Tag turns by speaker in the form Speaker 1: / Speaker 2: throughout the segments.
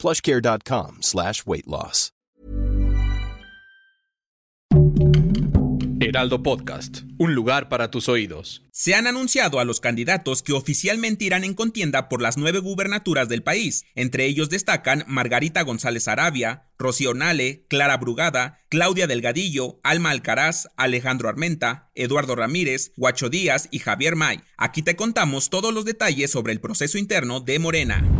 Speaker 1: plushcare.com slash weight loss.
Speaker 2: Heraldo Podcast, un lugar para tus oídos.
Speaker 3: Se han anunciado a los candidatos que oficialmente irán en contienda por las nueve gubernaturas del país. Entre ellos destacan Margarita González Arabia, Rocío Nale, Clara Brugada, Claudia Delgadillo, Alma Alcaraz, Alejandro Armenta, Eduardo Ramírez, Guacho Díaz y Javier May. Aquí te contamos todos los detalles sobre el proceso interno de Morena.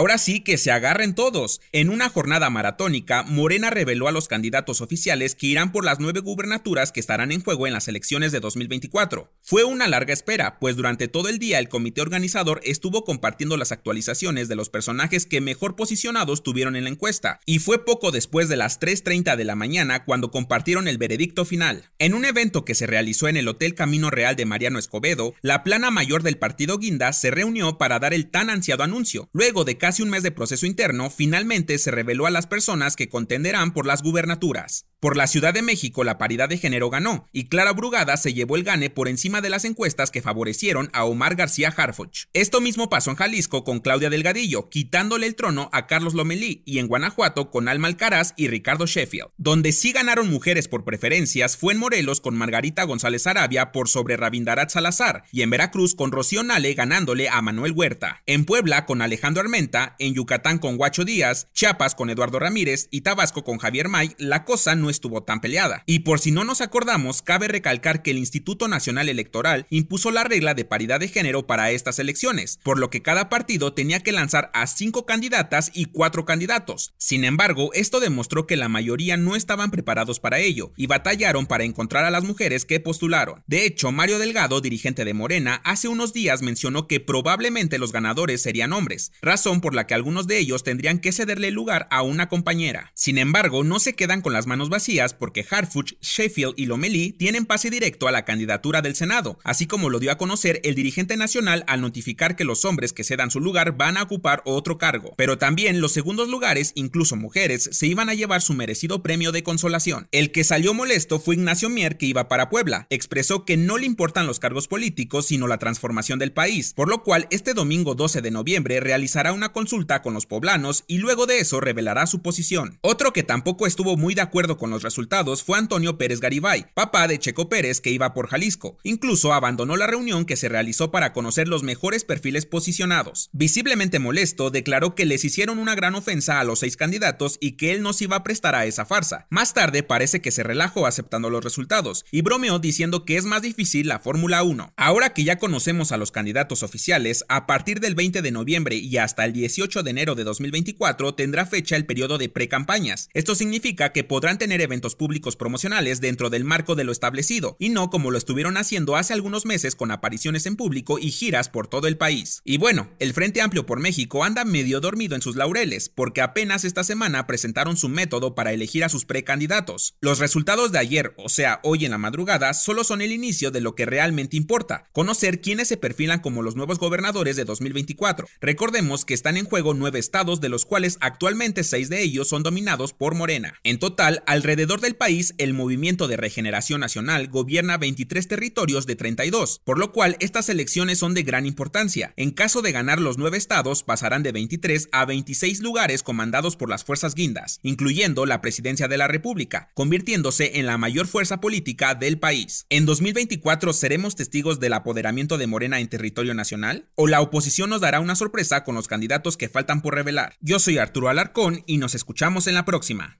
Speaker 3: Ahora sí que se agarren todos. En una jornada maratónica, Morena reveló a los candidatos oficiales que irán por las nueve gubernaturas que estarán en juego en las elecciones de 2024. Fue una larga espera, pues durante todo el día el comité organizador estuvo compartiendo las actualizaciones de los personajes que mejor posicionados tuvieron en la encuesta, y fue poco después de las 3.30 de la mañana cuando compartieron el veredicto final. En un evento que se realizó en el Hotel Camino Real de Mariano Escobedo, la plana mayor del partido Guinda se reunió para dar el tan ansiado anuncio. Luego de casi un mes de proceso interno, finalmente se reveló a las personas que contenderán por las gubernaturas. Por la Ciudad de México la paridad de género ganó y Clara Brugada se llevó el gane por encima de las encuestas que favorecieron a Omar García Harfuch. Esto mismo pasó en Jalisco con Claudia Delgadillo, quitándole el trono a Carlos Lomelí y en Guanajuato con Alma Alcaraz y Ricardo Sheffield. Donde sí ganaron mujeres por preferencias fue en Morelos con Margarita González Arabia por sobre Rabindarat Salazar y en Veracruz con Rocío Nale ganándole a Manuel Huerta. En Puebla con Alejandro Armenta, en Yucatán con Guacho Díaz, Chiapas con Eduardo Ramírez y Tabasco con Javier May, la cosa no estuvo tan peleada. Y por si no nos acordamos, cabe recalcar que el Instituto Nacional Electoral impuso la regla de paridad de género para estas elecciones, por lo que cada partido tenía que lanzar a cinco candidatas y cuatro candidatos. Sin embargo, esto demostró que la mayoría no estaban preparados para ello y batallaron para encontrar a las mujeres que postularon. De hecho, Mario Delgado, dirigente de Morena, hace unos días mencionó que probablemente los ganadores serían hombres, razón por la que algunos de ellos tendrían que cederle lugar a una compañera. Sin embargo, no se quedan con las manos vacías porque Harfuch, Sheffield y Lomelí tienen pase directo a la candidatura del Senado, así como lo dio a conocer el dirigente nacional al notificar que los hombres que cedan su lugar van a ocupar otro cargo. Pero también los segundos lugares, incluso mujeres, se iban a llevar su merecido premio de consolación. El que salió molesto fue Ignacio Mier, que iba para Puebla. Expresó que no le importan los cargos políticos, sino la transformación del país, por lo cual este domingo 12 de noviembre realizará una consulta con los poblanos y luego de eso revelará su posición. Otro que tampoco estuvo muy de acuerdo con los resultados fue Antonio Pérez Garibay, papá de Checo Pérez que iba por Jalisco. Incluso abandonó la reunión que se realizó para conocer los mejores perfiles posicionados. Visiblemente molesto, declaró que les hicieron una gran ofensa a los seis candidatos y que él no se iba a prestar a esa farsa. Más tarde parece que se relajó aceptando los resultados y bromeó diciendo que es más difícil la Fórmula 1. Ahora que ya conocemos a los candidatos oficiales, a partir del 20 de noviembre y hasta el 18 de enero de 2024 tendrá fecha el periodo de pre-campañas. Esto significa que podrán tener eventos públicos promocionales dentro del marco de lo establecido, y no como lo estuvieron haciendo hace algunos meses con apariciones en público y giras por todo el país. Y bueno, el Frente Amplio por México anda medio dormido en sus laureles, porque apenas esta semana presentaron su método para elegir a sus precandidatos. Los resultados de ayer, o sea, hoy en la madrugada, solo son el inicio de lo que realmente importa, conocer quiénes se perfilan como los nuevos gobernadores de 2024. Recordemos que están en juego nueve estados, de los cuales actualmente seis de ellos son dominados por Morena. En total, alrededor de país, el Movimiento de Regeneración Nacional gobierna 23 territorios de 32, por lo cual estas elecciones son de gran importancia. En caso de ganar los nueve estados, pasarán de 23 a 26 lugares comandados por las fuerzas guindas, incluyendo la presidencia de la República, convirtiéndose en la mayor fuerza política del país. En 2024 seremos testigos del apoderamiento de Morena en territorio nacional, o la oposición nos dará una sorpresa con los candidatos que faltan por revelar. Yo soy Arturo Alarcón y nos escuchamos en la próxima.